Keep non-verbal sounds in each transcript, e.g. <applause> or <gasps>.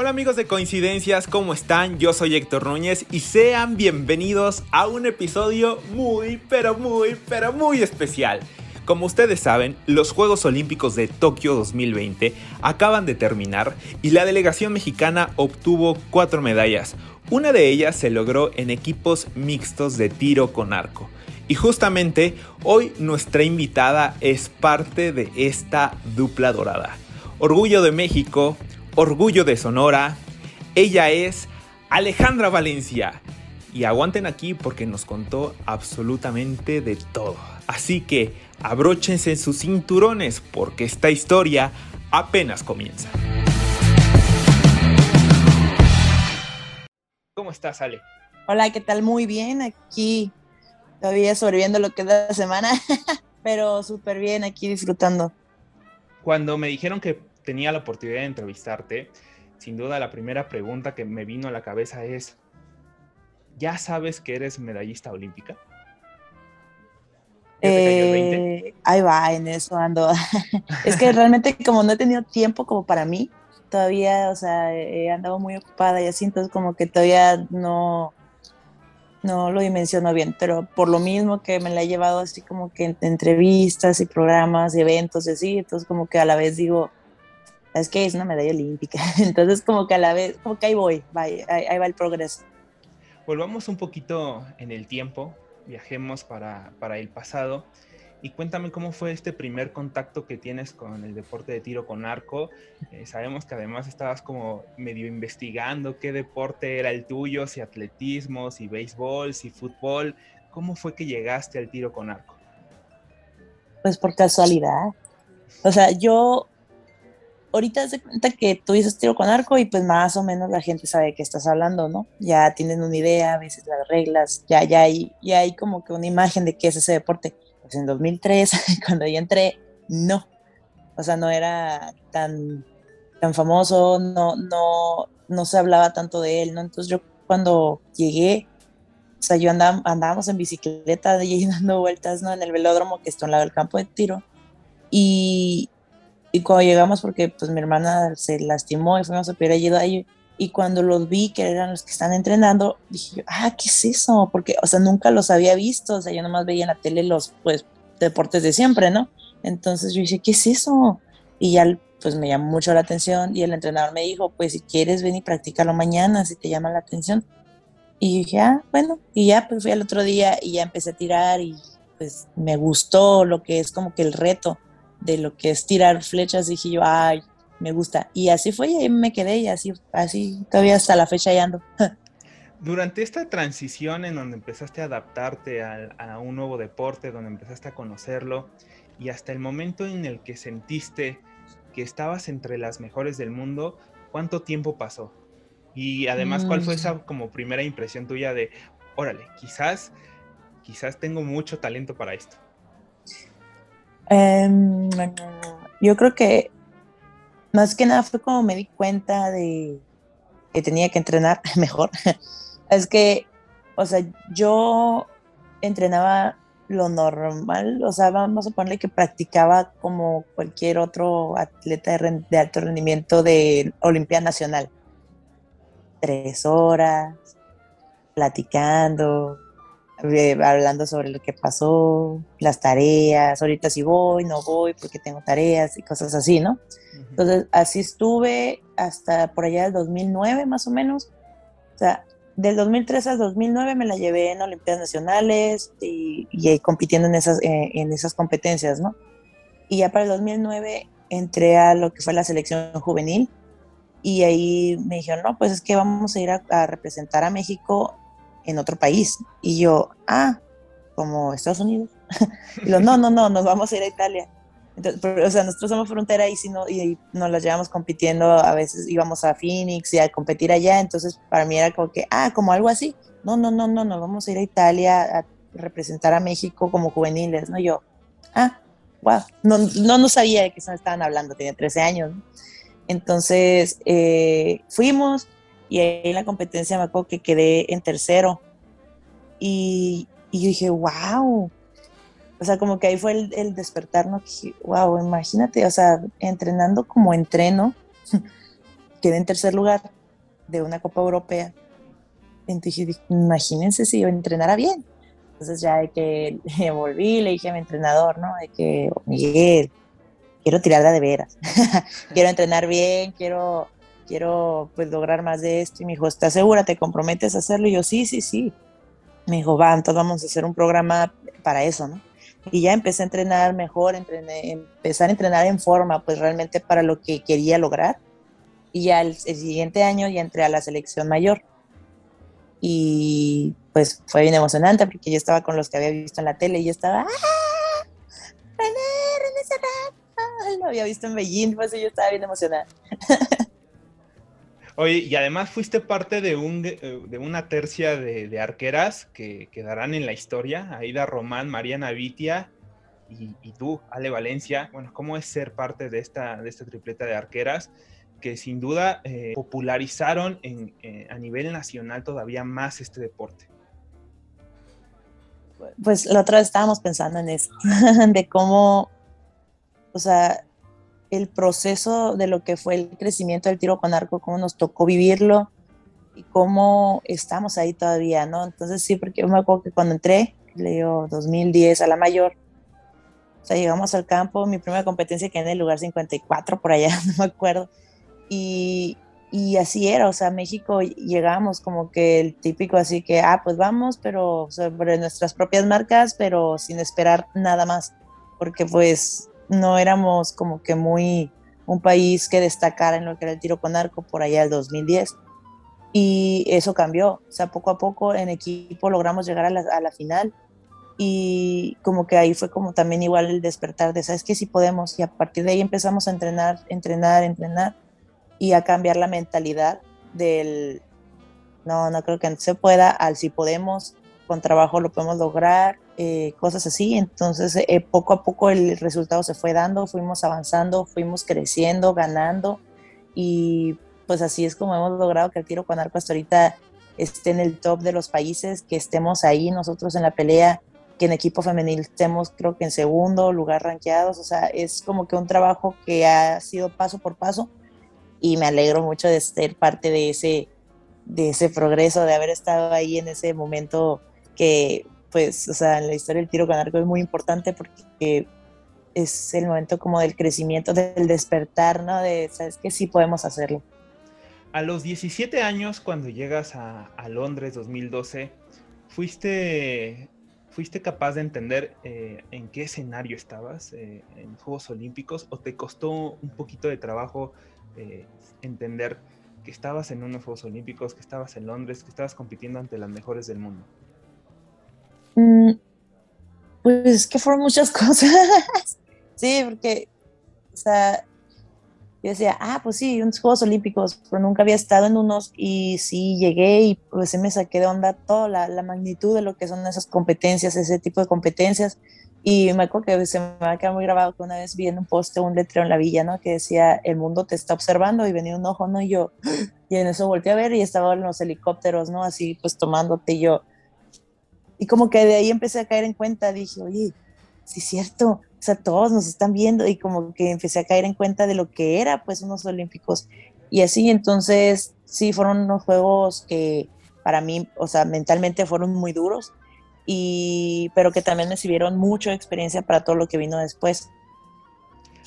Hola amigos de Coincidencias, ¿cómo están? Yo soy Héctor Núñez y sean bienvenidos a un episodio muy, pero muy, pero muy especial. Como ustedes saben, los Juegos Olímpicos de Tokio 2020 acaban de terminar y la delegación mexicana obtuvo cuatro medallas. Una de ellas se logró en equipos mixtos de tiro con arco. Y justamente hoy nuestra invitada es parte de esta dupla dorada. Orgullo de México, orgullo de Sonora. Ella es Alejandra Valencia. Y aguanten aquí porque nos contó absolutamente de todo. Así que abróchense sus cinturones porque esta historia apenas comienza. ¿Cómo estás, Ale? Hola, ¿qué tal? Muy bien, aquí todavía sobreviviendo lo que es la semana, <laughs> pero súper bien aquí disfrutando. Cuando me dijeron que tenía la oportunidad de entrevistarte, sin duda la primera pregunta que me vino a la cabeza es, ¿ya sabes que eres medallista olímpica? Eh, ahí va, en eso ando. <laughs> es que realmente como no he tenido tiempo como para mí, todavía, o sea, he andado muy ocupada y así, entonces como que todavía no, no lo dimensiono bien, pero por lo mismo que me la he llevado así como que en entrevistas y programas y eventos y así, entonces como que a la vez digo, es que es una medalla olímpica. <laughs> Entonces, como que a la vez, como que ahí voy, ahí, va el progreso. Volvamos un poquito en el tiempo, viajemos para, para el pasado y cuéntame cómo fue este primer contacto que tienes con el deporte de tiro con arco. Eh, sabemos que además estabas como medio investigando qué deporte era el tuyo, si atletismo, si béisbol, si fútbol. ¿Cómo fue que llegaste al tiro con arco? Pues por casualidad. O sea, yo ahorita se cuenta que tú dices tiro con arco y pues más o menos la gente sabe de qué estás hablando, ¿no? Ya tienen una idea, a veces las reglas, ya, ya, hay, ya hay como que una imagen de qué es ese deporte. Pues en 2003, <laughs> cuando yo entré, no. O sea, no era tan, tan famoso, no, no, no se hablaba tanto de él, ¿no? Entonces yo cuando llegué, o sea, yo andaba, andábamos en bicicleta y <laughs> dando vueltas, ¿no? En el velódromo que está al lado del campo de tiro. Y, y cuando llegamos, porque pues mi hermana se lastimó y fuimos a pedir ayuda a y cuando los vi, que eran los que están entrenando, dije yo, ah, ¿qué es eso? Porque, o sea, nunca los había visto, o sea, yo nomás veía en la tele los, pues, deportes de siempre, ¿no? Entonces yo dije, ¿qué es eso? Y ya, pues, me llamó mucho la atención y el entrenador me dijo, pues, si quieres, ven y practícalo mañana, si te llama la atención. Y dije, ah, bueno, y ya, pues, fui al otro día y ya empecé a tirar y, pues, me gustó lo que es como que el reto de lo que es tirar flechas, dije yo, ay, me gusta. Y así fue, y ahí me quedé, y así, así todavía hasta la fecha ya ando. <laughs> Durante esta transición en donde empezaste a adaptarte a, a, un nuevo deporte, donde empezaste a conocerlo, y hasta el momento en el que sentiste que estabas entre las mejores del mundo, ¿cuánto tiempo pasó? Y además, ¿cuál fue mm. esa como primera impresión tuya de, órale, quizás, quizás tengo mucho talento para esto? Em, yo creo que más que nada fue como me di cuenta de que tenía que entrenar <laughs> mejor. es que, o sea, yo entrenaba lo normal, o sea, vamos a ponerle que practicaba como cualquier otro atleta de, alto rendimiento de Olimpia Nacional. Tres horas, platicando, hablando sobre lo que pasó, las tareas, ahorita si voy, no voy porque tengo tareas y cosas así, ¿no? Entonces, así estuve hasta por allá del 2009 más o menos. O sea, del 2003 al 2009 me la llevé en Olimpiadas Nacionales y, y compitiendo en esas, eh, en esas competencias, ¿no? Y ya para el 2009 entré a lo que fue la selección juvenil y ahí me dijeron, no, pues es que vamos a ir a representar a México en otro país. Y yo, ah, como Estados Unidos. <laughs> y lo, no, no, no, nos vamos a ir a Italia. Entonces, o sea, nosotros somos frontera y, si no, y nos las llevamos compitiendo, a veces íbamos a Phoenix y a competir allá, entonces para mí era como que, ah, como algo así. No, no, no, no, nos vamos a ir a Italia a representar a México como juveniles, ¿no? Yo, ah, wow, no, no, no sabía de qué estaban hablando, tenía 13 años. Entonces, eh, fuimos, y ahí la competencia me acuerdo que quedé en tercero. Y, y yo dije, wow. O sea, como que ahí fue el, el despertar, ¿no? Que dije, wow, imagínate, o sea, entrenando como entreno, <laughs> quedé en tercer lugar de una Copa Europea. Entonces imagínense si yo entrenara bien. Entonces ya de que <laughs> volví, le dije a mi entrenador, ¿no? De que, Miguel, quiero tirarla de veras, <laughs> quiero entrenar bien, quiero, quiero pues lograr más de esto. Y me dijo, ¿estás segura? ¿Te comprometes a hacerlo? Y yo, sí, sí, sí. Me dijo, va, entonces vamos a hacer un programa para eso, ¿no? Y ya empecé a entrenar mejor, entrené, empezar a entrenar en forma, pues realmente para lo que quería lograr. Y ya el, el siguiente año ya entré a la selección mayor. Y pues fue bien emocionante porque yo estaba con los que había visto en la tele y yo estaba, ¡ah! René, René Serrano. Lo había visto en Beijing, pues yo estaba bien emocionada. <laughs> Oye, y además fuiste parte de, un, eh, de una tercia de, arqueras que quedarán en la historia, Aida Román, Mariana Vitia y, tú, Ale Valencia. Bueno, ¿cómo es ser parte de esta, de esta tripleta de arqueras? que sin duda eh, popularizaron eh, a nivel nacional todavía más este deporte. Pues la otra vez estábamos pensando en eso, <laughs> de cómo, o sea, el proceso de lo que fue el crecimiento del tiro con arco, cómo nos tocó vivirlo y cómo estamos ahí todavía, ¿no? Entonces sí, porque yo me acuerdo que cuando entré, leo 2010 a la mayor, o sea, llegamos al campo, mi primera competencia que en el lugar 54 por allá, <laughs> no me acuerdo, y, y así era, o sea, México llegamos como que el típico así que, ah, pues vamos, pero sobre nuestras propias marcas, pero sin esperar nada más, porque pues no éramos como que muy un país que destacara en lo que era el tiro con arco por allá el 2010. Y eso cambió, o sea, poco a poco en equipo logramos llegar a la, a la final y como que ahí fue como también igual el despertar de, ¿sabes que Si podemos y a partir de ahí empezamos a entrenar, entrenar, entrenar y a cambiar la mentalidad del no, no creo que se pueda, al si podemos, con trabajo lo podemos lograr, eh, cosas así. Entonces, eh, poco a poco el resultado se fue dando, fuimos avanzando, fuimos creciendo, ganando. Y pues así es como hemos logrado que el tiro con arco hasta ahorita esté en el top de los países, que estemos ahí nosotros en la pelea, que en equipo femenil estemos creo que en segundo lugar rankeados, o sea, es como que un trabajo que ha sido paso por paso. Y me alegro mucho de ser parte de ese, de ese progreso, de haber estado ahí en ese momento que, pues, o sea, en la historia del tiro con arco es muy importante porque es el momento como del crecimiento, del despertar, ¿no? De, ¿sabes que Sí podemos hacerlo. A los 17 años, cuando llegas a, Londres 2012, fuiste, fuiste capaz de entender eh, en qué escenario estabas eh, en Juegos Olímpicos o te costó un poquito de trabajo eh, entender que estabas en unos Juegos Olímpicos, que estabas en Londres, que estabas compitiendo ante las mejores del mundo? Mm, pues que fueron muchas <laughs> cosas. sí, porque, o sea, yo decía, ah, pues sí, unos Juegos Olímpicos, pero nunca había estado en unos y sí llegué y pues se me saqué de onda toda la, la magnitud de lo que son esas competencias, ese tipo de competencias y me acuerdo que se me va a quedar muy grabado que una vez vi en un poste un letrero en la villa, ¿no? Que decía, el mundo te está observando y venía un ojo, ¿no? Y yo, <gasps> y en eso volteé a ver y estaban los helicópteros, ¿no? Así pues tomándote y yo. Y como que de ahí empecé a caer en cuenta, dije, oye, sí es cierto, o sea, todos nos están viendo y como que empecé a caer en cuenta de lo que era pues unos olímpicos. Y así entonces, sí, fueron unos juegos que para mí, o sea, mentalmente fueron muy duros y, pero que también me sirvieron mucho experiencia para todo lo que vino después.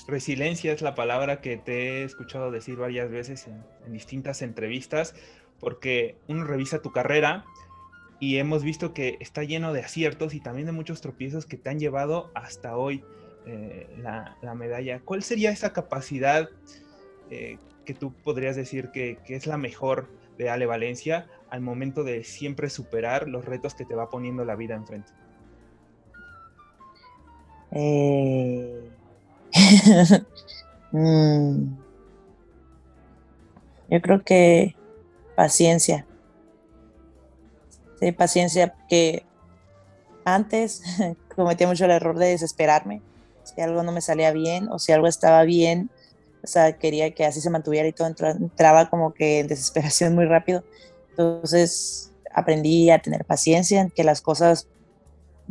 Resiliencia es la palabra que te he escuchado decir varias veces en, distintas entrevistas, porque uno revisa tu carrera y hemos visto que está lleno de aciertos y también de muchos tropiezos que te han llevado hasta hoy eh, la, medalla. ¿Cuál sería esa capacidad eh, que tú podrías decir que, que, es la mejor de Ale Valencia al momento de siempre superar los retos que te va poniendo la vida enfrente? Eh... <laughs> Mm. Yo creo que paciencia. Sí, paciencia, que antes <laughs> cometía mucho el error de desesperarme. Si algo no me salía bien o si algo estaba bien, o sea, quería que así se mantuviera y todo entraba como que en desesperación muy rápido. Entonces aprendí a tener paciencia, que las cosas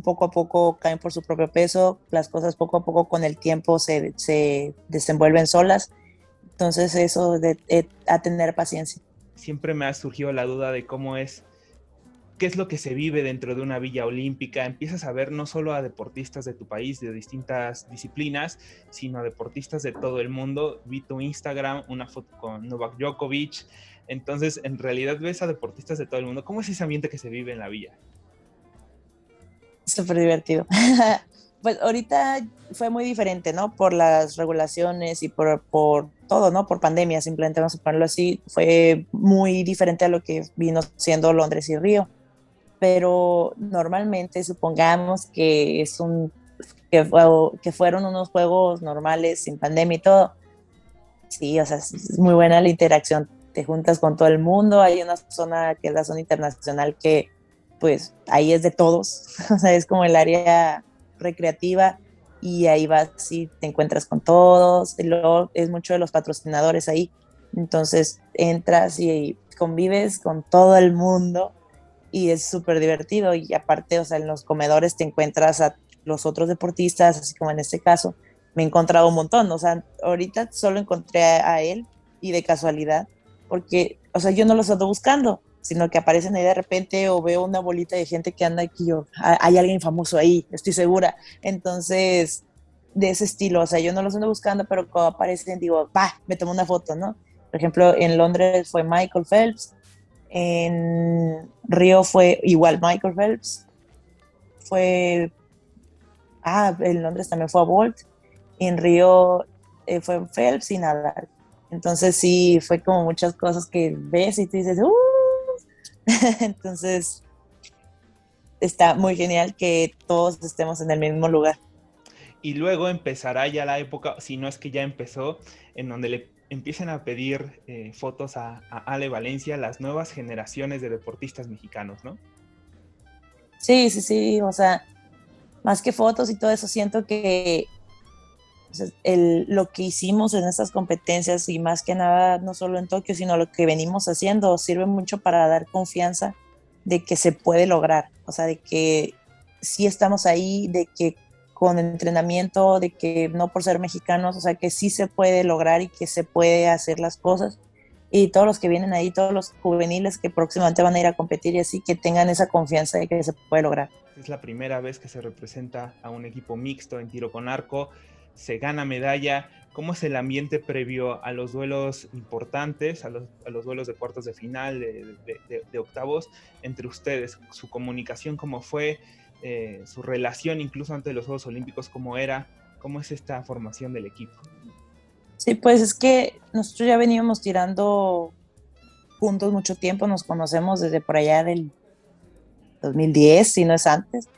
poco a poco caen por su propio peso, las cosas poco a poco con el tiempo se, se desenvuelven solas. Entonces eso de, a tener paciencia. Siempre me ha surgido la duda de cómo es qué es lo que se vive dentro de una villa olímpica. Empiezas a ver no solo a deportistas de tu país, de distintas disciplinas, sino a deportistas de todo el mundo. Vi tu Instagram, una foto con Novak Djokovic. Entonces, en realidad ves a deportistas de todo el mundo. ¿Cómo es ese ambiente que se vive en la villa? Súper divertido. <laughs> pues ahorita fue muy diferente, ¿no? Por las regulaciones y por, por todo, ¿no? Por pandemia, simplemente vamos a ponerlo así. Fue muy diferente a lo que vino siendo Londres y Río pero normalmente supongamos que es un que, que fueron unos juegos normales sin pandemia y todo. Sí, o sea, es muy buena la interacción. Te juntas con todo el mundo. Hay una zona que es la zona internacional que, pues, ahí es de todos. <laughs> O sea, es como el área recreativa y ahí vas y te encuentras con todos. Y luego es mucho de los patrocinadores ahí. Entonces entras y convives con todo el mundo y es súper divertido y aparte, o sea, en los comedores te encuentras a los otros deportistas, así como en este caso, me he encontrado un montón, o sea, ahorita solo encontré a, él y de casualidad, porque, o sea, yo no los ando buscando, sino que aparecen ahí de repente o veo una bolita de gente que anda aquí, yo, hay alguien famoso ahí, estoy segura, entonces, de ese estilo, o sea, yo no los ando buscando, pero cuando aparecen digo, va, me tomo una foto, ¿no? Por ejemplo, en Londres fue Michael Phelps, en Río fue igual Michael Phelps. Fue. Ah, en Londres también fue a Bolt. en Río eh, fue Phelps y Nadal. Entonces sí, fue como muchas cosas que ves y tú dices, ¡Uh! <laughs> Entonces está muy genial que todos estemos en el mismo lugar. Y luego empezará ya la época, si no es que ya empezó, en donde le empiecen a pedir eh, fotos a, Ale Valencia, las nuevas generaciones de deportistas mexicanos, ¿no? Sí, sí, sí, o sea, más que fotos y todo eso, siento que lo que hicimos en estas competencias y más que nada, no solo en Tokio, sino lo que venimos haciendo, sirve mucho para dar confianza de que se puede lograr, o sea, de que sí estamos ahí, de que con entrenamiento, de que no por ser mexicanos, o sea, que sí se puede lograr y que se puede hacer las cosas. Y todos los que vienen ahí, todos los juveniles que próximamente van a ir a competir y así, que tengan esa confianza de que se puede lograr. Es la primera vez que se representa a un equipo mixto en tiro con arco, se gana medalla. ¿Cómo es el ambiente previo a los duelos importantes, a los, a los duelos de cuartos de final, de, de octavos, entre ustedes? ¿Su comunicación cómo fue? Eh, su relación incluso antes de los Juegos Olímpicos, cómo era, cómo es esta formación del equipo. Sí, pues es que nosotros ya veníamos tirando juntos mucho tiempo, nos conocemos desde por allá del 2010, si no es antes.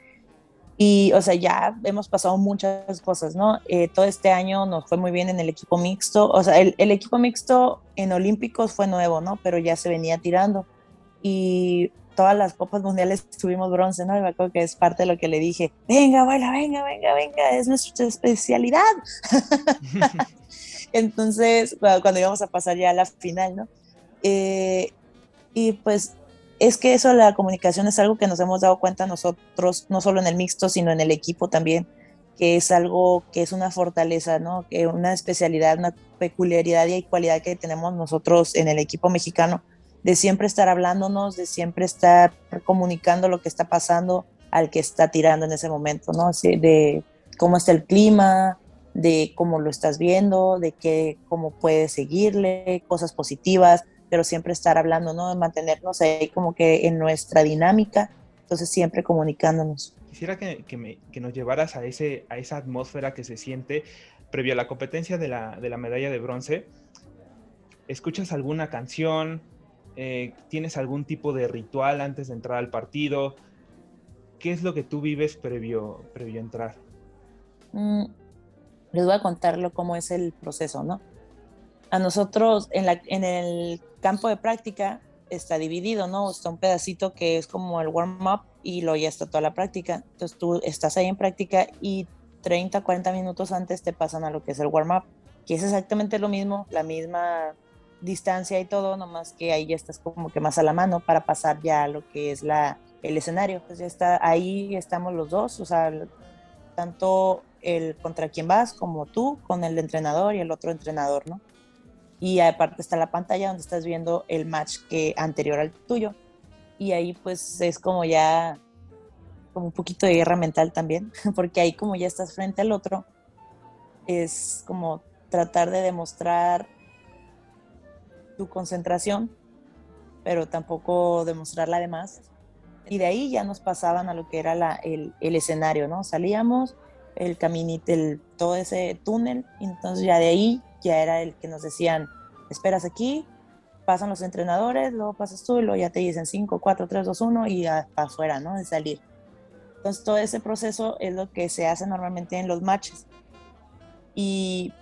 Y, o sea, ya hemos pasado muchas cosas, ¿no? Eh, todo este año nos fue muy bien en el equipo mixto. O sea, el, el, equipo mixto en Olímpicos fue nuevo, ¿no? Pero ya se venía tirando. Y todas las copas mundiales tuvimos bronce, ¿no? Y me acuerdo que es parte de lo que le dije, venga, abuela, venga, venga, venga, es nuestra especialidad. <laughs> Entonces, cuando íbamos a pasar ya a la final, ¿no? Eh, y pues es que eso, la comunicación es algo que nos hemos dado cuenta nosotros, no solo en el mixto, sino en el equipo también, que es algo que es una fortaleza, ¿no? Que una especialidad, una peculiaridad y cualidad que tenemos nosotros en el equipo mexicano de siempre estar hablándonos, de siempre estar comunicando lo que está pasando al que está tirando en ese momento, ¿no? de cómo está el clima, de cómo lo estás viendo, de qué, cómo puedes seguirle, cosas positivas, pero siempre estar hablando, ¿no? De mantenernos ahí como que en nuestra dinámica, entonces siempre comunicándonos. Quisiera que, que, nos llevaras a, ese, a esa atmósfera que se siente previo a la competencia de la, de la medalla de bronce. ¿Escuchas alguna canción? Eh, ¿Tienes algún tipo de ritual antes de entrar al partido? ¿Qué es lo que tú vives previo, previo a entrar? Mm, les voy a contarlo cómo es el proceso, ¿no? A nosotros en, en el campo de práctica está dividido, ¿no? Está un pedacito que es como el warm-up y luego ya está toda la práctica. Entonces tú estás ahí en práctica y 30, 40 minutos antes te pasan a lo que es el warm-up, que es exactamente lo mismo, la misma distancia y todo, nomás que ahí ya estás como que más a la mano para pasar ya a lo que es la, el escenario. Pues ya está, ahí estamos los dos, o sea, tanto el contra quien vas como tú con el entrenador y el otro entrenador, ¿no? y aparte está la pantalla donde estás viendo el match que anterior al tuyo. Y ahí pues es como ya como un poquito de guerra mental también, <laughs> porque ahí como ya estás frente al otro, es como tratar de demostrar tu concentración, pero tampoco demostrarla de más. Y de ahí ya nos pasaban a lo que era la, el, el, escenario, ¿no? Salíamos, el caminito, el, todo ese túnel, y entonces ya de ahí ya era el que nos decían, esperas aquí, pasan los entrenadores, luego pasas tú y luego ya te dicen 5, 4, 3, 2, 1 y ya para afuera, ¿no? De salir. Entonces todo ese proceso es lo que se hace normalmente en los matches. Y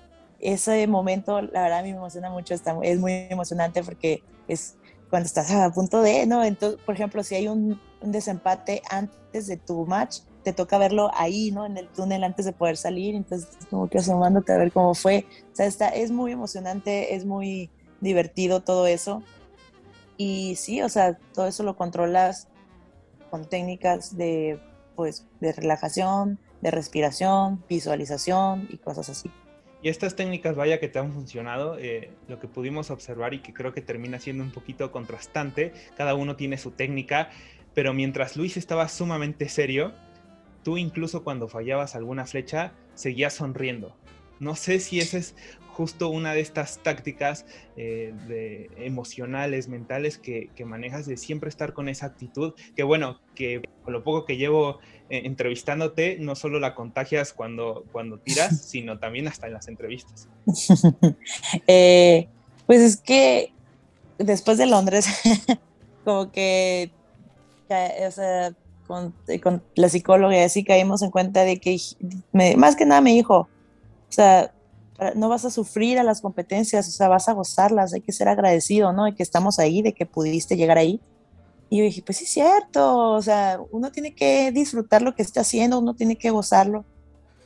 ese momento, la verdad, a mí me emociona mucho, es muy emocionante porque es cuando estás a punto de, ¿no? Entonces, por ejemplo, si hay un, un, desempate antes de tu match, te toca verlo ahí, ¿no? En el túnel antes de poder salir, entonces como que asomándote a ver cómo fue. O sea, está, es muy emocionante, es muy divertido todo eso. Y sí, o sea, todo eso lo controlas con técnicas de, pues, de relajación, de respiración, visualización y cosas así. Y estas técnicas, vaya que te han funcionado, eh, lo que pudimos observar y que creo que termina siendo un poquito contrastante, cada uno tiene su técnica, pero mientras Luis estaba sumamente serio, tú incluso cuando fallabas alguna flecha, seguías sonriendo. No sé si esa es justo una de estas tácticas eh, de emocionales, mentales que, que, manejas de siempre estar con esa actitud, que bueno, que con lo poco que llevo eh, entrevistándote, no solo la contagias cuando, cuando tiras, <laughs> sino también hasta en las entrevistas. <laughs> eh, pues es que después de Londres, <laughs> como que, o sea, con, con, la psicóloga y así caímos en cuenta de que, me, más que nada me dijo, o sea, no vas a sufrir a las competencias, o sea, vas a gozarlas, hay que ser agradecido, ¿no? De que estamos ahí, de que pudiste llegar ahí. Y yo dije, pues sí, es cierto, o sea, uno tiene que disfrutar lo que está haciendo, uno tiene que gozarlo.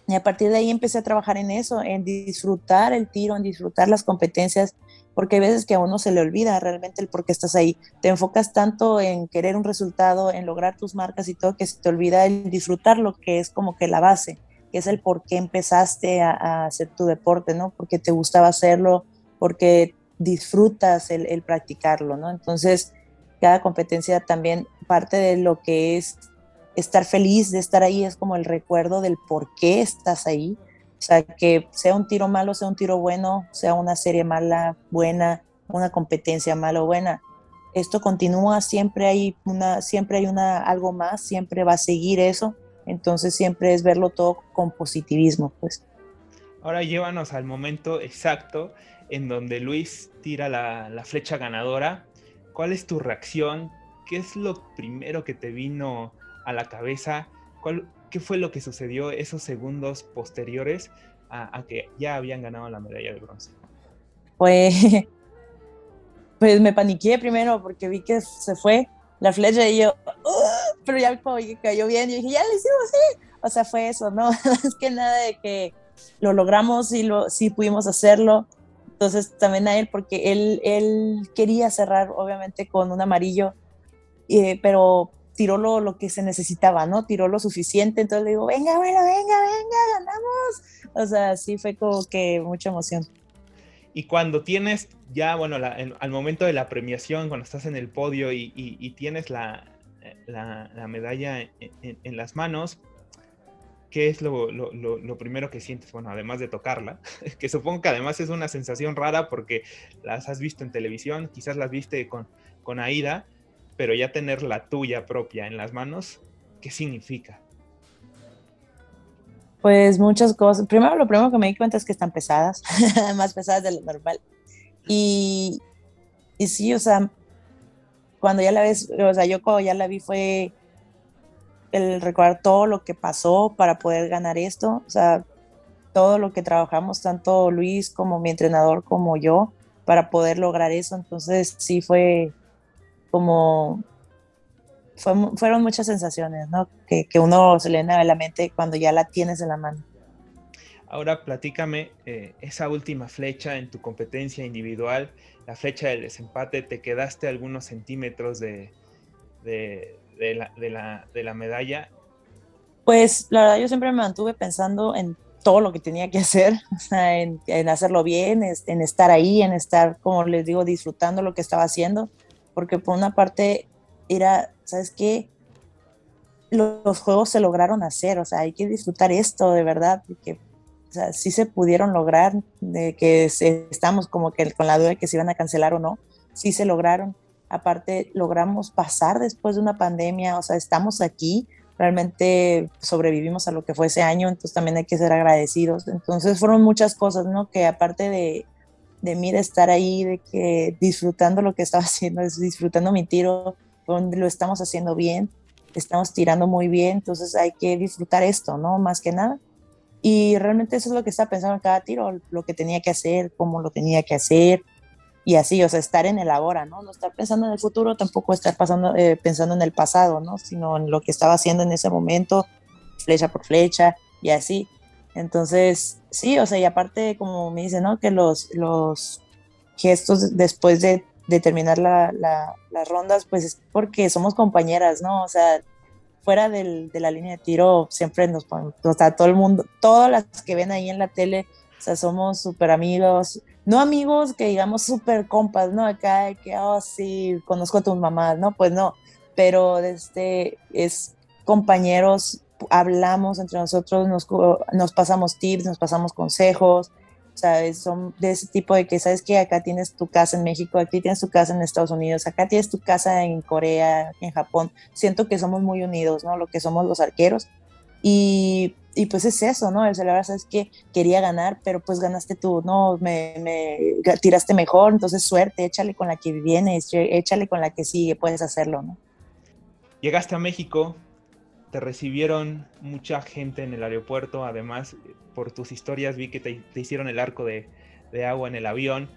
Y a partir de ahí empecé a trabajar en eso, en disfrutar el tiro, en disfrutar las competencias, porque hay veces que a uno se le olvida realmente el por qué estás ahí. Te enfocas tanto en querer un resultado, en lograr tus marcas y todo, que se te olvida el disfrutar lo que es como que la base es el por qué empezaste a, hacer tu deporte, ¿no? Porque te gustaba hacerlo, porque disfrutas el, el, practicarlo, ¿no? Entonces, cada competencia también parte de lo que es estar feliz de estar ahí, es como el recuerdo del por qué estás ahí. O sea, que sea un tiro malo, sea un tiro bueno, sea una serie mala, buena, una competencia mala o buena. Esto continúa, siempre hay una, siempre hay una, algo más, siempre va a seguir eso entonces siempre es verlo todo con positivismo, pues. Ahora llévanos al momento exacto en donde Luis tira la, la flecha ganadora. ¿Cuál es tu reacción? ¿Qué es lo primero que te vino a la cabeza? ¿Cuál, ¿Qué fue lo que sucedió esos segundos posteriores a, a, que ya habían ganado la medalla de bronce? Pues, <laughs> pues me paniqué primero porque vi que se fue la flecha y yo, pero ya como que cayó bien, yo dije, ya lo hicimos, sí. O sea, fue eso, ¿no? <laughs> es que nada de que lo logramos y lo, sí pudimos hacerlo. Entonces también a él, porque él, él quería cerrar obviamente con un amarillo, eh, pero tiró lo, lo, que se necesitaba, ¿no? Tiró lo suficiente, entonces le digo, venga, bueno, venga, venga, ganamos. O sea, sí fue como que mucha emoción. Y cuando tienes ya, bueno, la, en, al momento de la premiación, cuando estás en el podio y, y, y tienes la, la, la medalla en, en, en, las manos, ¿qué es lo, lo, lo, primero que sientes? Bueno, además de tocarla, <laughs> que supongo que además es una sensación rara porque las has visto en televisión, quizás las viste con, con Aida, pero ya tener la tuya propia en las manos, ¿qué significa? Pues muchas cosas. Primero, lo primero que me di cuenta es que están pesadas, <laughs> más pesadas de lo normal. Y, y sí, o sea, cuando ya la ves, o sea, yo cuando ya la vi fue el recordar todo lo que pasó para poder ganar esto, o sea, todo lo que trabajamos, tanto Luis como mi entrenador como yo, para poder lograr eso. Entonces sí fue como fue, fueron muchas sensaciones, ¿no? Que, que, uno se le a la mente cuando ya la tienes en la mano. Ahora platícame eh, esa última flecha en tu competencia individual, la flecha del desempate, te quedaste algunos centímetros de, la, medalla. Pues la verdad yo siempre me mantuve pensando en todo lo que tenía que hacer, <laughs> en, hacerlo bien, en estar ahí, en estar, como les digo, disfrutando lo que estaba haciendo, porque por una parte era, ¿sabes qué? Los, juegos se lograron hacer, o sea, hay que disfrutar esto de verdad, porque sea, sí se pudieron lograr, que estamos como que con la duda de que se iban a cancelar o no, sí se lograron. Aparte, logramos pasar después de una pandemia, o sea, estamos aquí, realmente sobrevivimos a lo que fue ese año, entonces también hay que ser agradecidos. Entonces fueron muchas cosas, ¿no? Que aparte de, de mí de estar ahí, de que disfrutando lo que estaba <laughs> haciendo, disfrutando mi tiro, lo estamos haciendo bien, estamos tirando muy bien, entonces hay que disfrutar esto, ¿no? Más que nada. Y realmente eso es lo que estaba pensando en cada tiro, lo que tenía que hacer, cómo lo tenía que hacer, y así, o sea, estar en el ahora, ¿no? No estar pensando en el futuro, tampoco estar pasando, eh, pensando en el pasado, ¿no? Sino en lo que estaba haciendo en ese momento, flecha por flecha y así. Entonces, sí, o sea, y aparte, como me dice, ¿no? Que los, los gestos después de, de terminar la, las rondas, pues es porque somos compañeras, ¿no? O sea, fuera de la línea de tiro, siempre nos o sea, todo el mundo, todas las que ven ahí en la tele, o sea, somos súper amigos, no amigos que digamos súper compas, ¿no? Acá que, oh, sí, conozco a tus mamás, ¿no? Pues no, pero este es compañeros, hablamos entre nosotros, nos, nos pasamos tips, nos pasamos consejos, ¿sabes? Son de ese tipo de que, ¿sabes que Acá tienes tu casa en México, aquí tienes tu casa en Estados Unidos, acá tienes tu casa en Corea, en Japón. Siento que somos muy unidos, ¿no? Lo que somos los arqueros. Y y pues es eso, ¿no? El celebrar, sabes que quería ganar, pero pues ganaste tú, ¿no? Me, me, tiraste mejor, entonces suerte, échale con la que vienes, échale con la que sigue, puedes hacerlo, ¿no? Llegaste a México, te recibieron mucha gente en el aeropuerto, además por tus historias vi que te, hicieron el arco de, de, agua en el avión.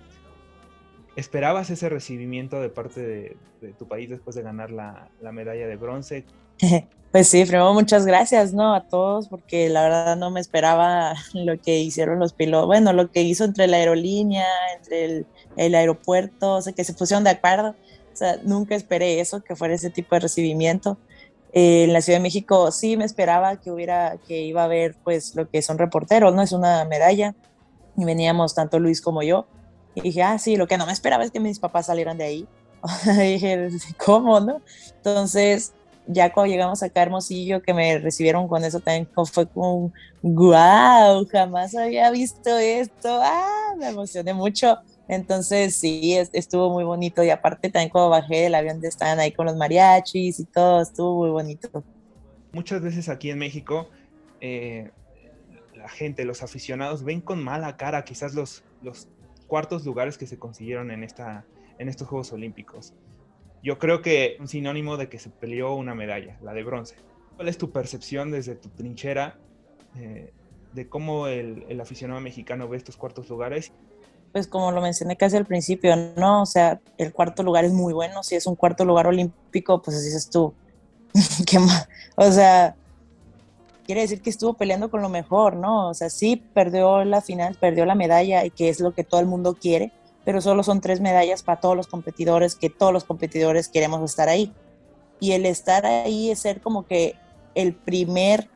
¿Esperabas ese recibimiento de parte de, de tu país después de ganar la, la medalla de bronce? <laughs> Pues sí, primero muchas gracias, ¿no? A todos, porque la verdad no me esperaba <laughs> lo que hicieron los pilotos, bueno, lo que hizo entre la aerolínea, entre el, aeropuerto, o sea, que se pusieron de acuerdo. O sea, nunca esperé eso, que fuera ese tipo de recibimiento. Eh, en la Ciudad de México sí me esperaba que hubiera, que iba a haber, pues, lo que son reporteros, ¿no? Es una medalla. Y veníamos tanto Luis como yo. Y dije, ah, sí, lo que no me esperaba es que mis papás salieran de ahí. <laughs> dije, <laughs> ¿cómo, no? Entonces, ya cuando llegamos acá a Hermosillo, que me recibieron con eso también fue como, wow, jamás había visto esto, ah, me emocioné mucho. Entonces sí, estuvo muy bonito y aparte también cuando bajé del avión estaban ahí con los mariachis y todo, estuvo muy bonito. Muchas veces aquí en México eh, la gente, los aficionados ven con mala cara quizás los, los cuartos lugares que se consiguieron en, esta, en estos Juegos Olímpicos yo creo que un sinónimo de que se peleó una medalla, la de bronce. ¿Cuál es tu percepción desde tu trinchera eh, de cómo el, el, aficionado mexicano ve estos cuartos lugares? Pues como lo mencioné casi al principio, ¿no? O sea, el cuarto lugar es muy bueno. Si es un cuarto lugar olímpico, pues dices tú. <laughs> ¿Qué más? O sea, quiere decir que estuvo peleando con lo mejor, ¿no? O sea, sí perdió la final, perdió la medalla, y que es lo que todo el mundo quiere, pero solo son tres medallas para todos los competidores, que todos los competidores queremos estar ahí. Y el estar ahí es ser como que el primer,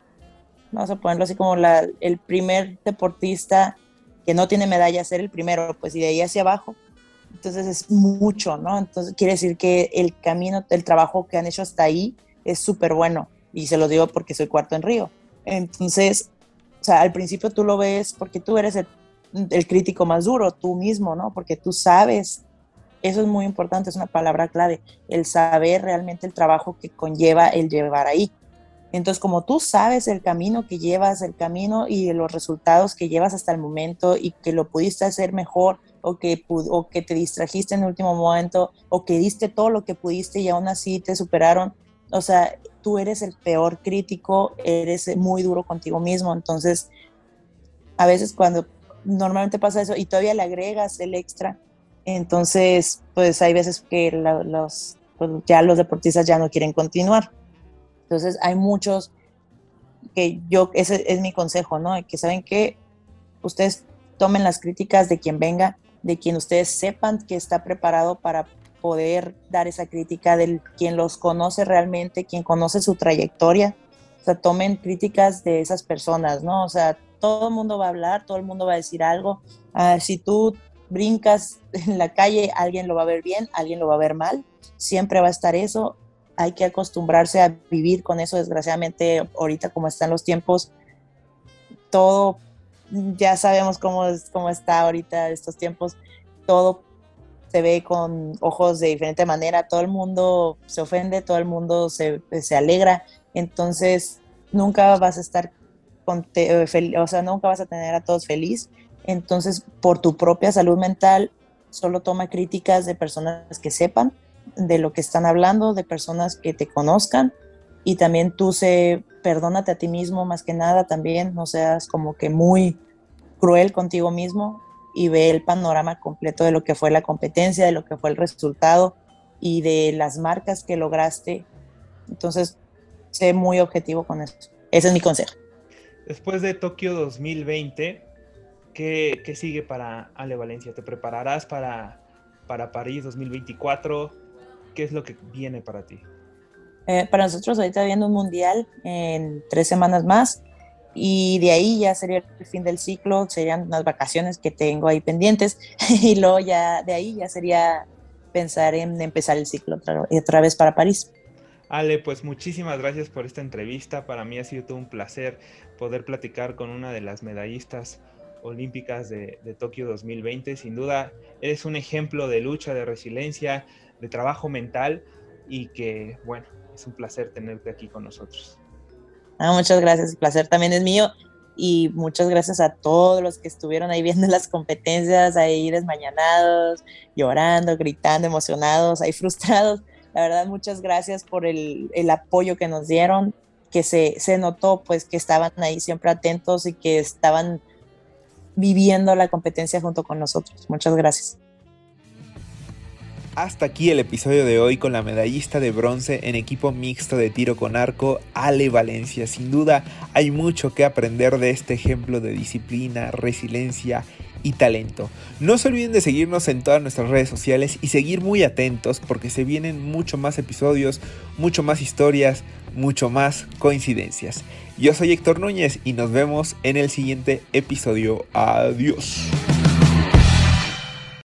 vamos a ponerlo así como la, el primer deportista que no tiene medalla, ser el primero, pues y de ahí hacia abajo. Entonces es mucho, ¿no? Entonces quiere decir que el camino, el trabajo que han hecho hasta ahí es súper bueno. Y se lo digo porque soy cuarto en Río. Entonces, o sea, al principio tú lo ves porque tú eres el el crítico más duro, tú mismo, ¿no? Porque tú sabes, eso es muy importante, es una palabra clave, el saber realmente el trabajo que conlleva el llevar ahí. Entonces, como tú sabes el camino que llevas, el camino y los resultados que llevas hasta el momento y que lo pudiste hacer mejor o que, te distrajiste en el último momento o que diste todo lo que pudiste y aún así te superaron, o sea, tú eres el peor crítico, eres muy duro contigo mismo. Entonces, a veces cuando normalmente pasa eso y todavía le agregas el extra. Entonces, pues hay veces que pues, ya los deportistas ya no quieren continuar. Entonces, hay muchos que yo, ese es mi consejo, ¿no? Que saben que ustedes tomen las críticas de quien venga, de quien ustedes sepan que está preparado para poder dar esa crítica, del quien los conoce realmente, quien conoce su trayectoria. O sea, tomen críticas de esas personas, ¿no? O sea, todo el mundo va a hablar, todo el mundo va a decir algo. Ah, si tú brincas <laughs> en la calle, alguien lo va a ver bien, alguien lo va a ver mal, siempre va a estar eso. Hay que acostumbrarse a vivir con eso, desgraciadamente, ahorita como están los tiempos, todo, ya sabemos cómo, cómo está ahorita estos tiempos, todo se ve con ojos de diferente manera, todo el mundo se ofende, todo el mundo se, se alegra, entonces nunca vas a estar con o sea, nunca vas a tener a todos feliz, entonces por tu propia salud mental solo toma críticas de personas que sepan de lo que están hablando, de personas que te conozcan y también tú se perdónate a ti mismo más que nada también, no seas como que muy cruel contigo mismo, y ve el panorama completo de lo que fue la competencia, de lo que fue el resultado y de las marcas que lograste. Entonces, sé muy objetivo con eso. Ese es mi consejo. Después de Tokio 2020, ¿qué, qué sigue para Ale Valencia? ¿Te prepararás para, para París 2024? ¿Qué es lo que viene para ti? Eh, para nosotros ahorita viendo un mundial en tres semanas más y de ahí ya sería el fin del ciclo, serían unas vacaciones que tengo ahí pendientes <laughs> y luego ya de ahí ya sería pensar en empezar el ciclo otra, otra vez para París. Ale, pues muchísimas gracias por esta entrevista. Para mí ha sido todo un placer poder platicar con una de las medallistas olímpicas de, de, Tokio 2020. Sin duda, eres un ejemplo de lucha, de resiliencia, de trabajo mental y que, bueno, es un placer tenerte aquí con nosotros. Ah, muchas gracias, el placer también es mío y muchas gracias a todos los que estuvieron ahí viendo <laughs> las competencias, ahí desmañanados, llorando, gritando, emocionados, ahí frustrados. La verdad, muchas gracias por el, el apoyo que nos dieron, que se, se notó pues que estaban ahí siempre atentos y que estaban viviendo la competencia junto con nosotros. Muchas gracias. Hasta aquí el episodio de hoy con la medallista de bronce en equipo mixto de tiro con arco, Ale Valencia. Sin duda hay mucho que aprender de este ejemplo de disciplina, resiliencia y talento. No se olviden de seguirnos en todas nuestras redes sociales y seguir muy atentos porque se vienen mucho más episodios, mucho más historias, mucho más coincidencias. Yo soy Héctor Núñez y nos vemos en el siguiente episodio. Adiós.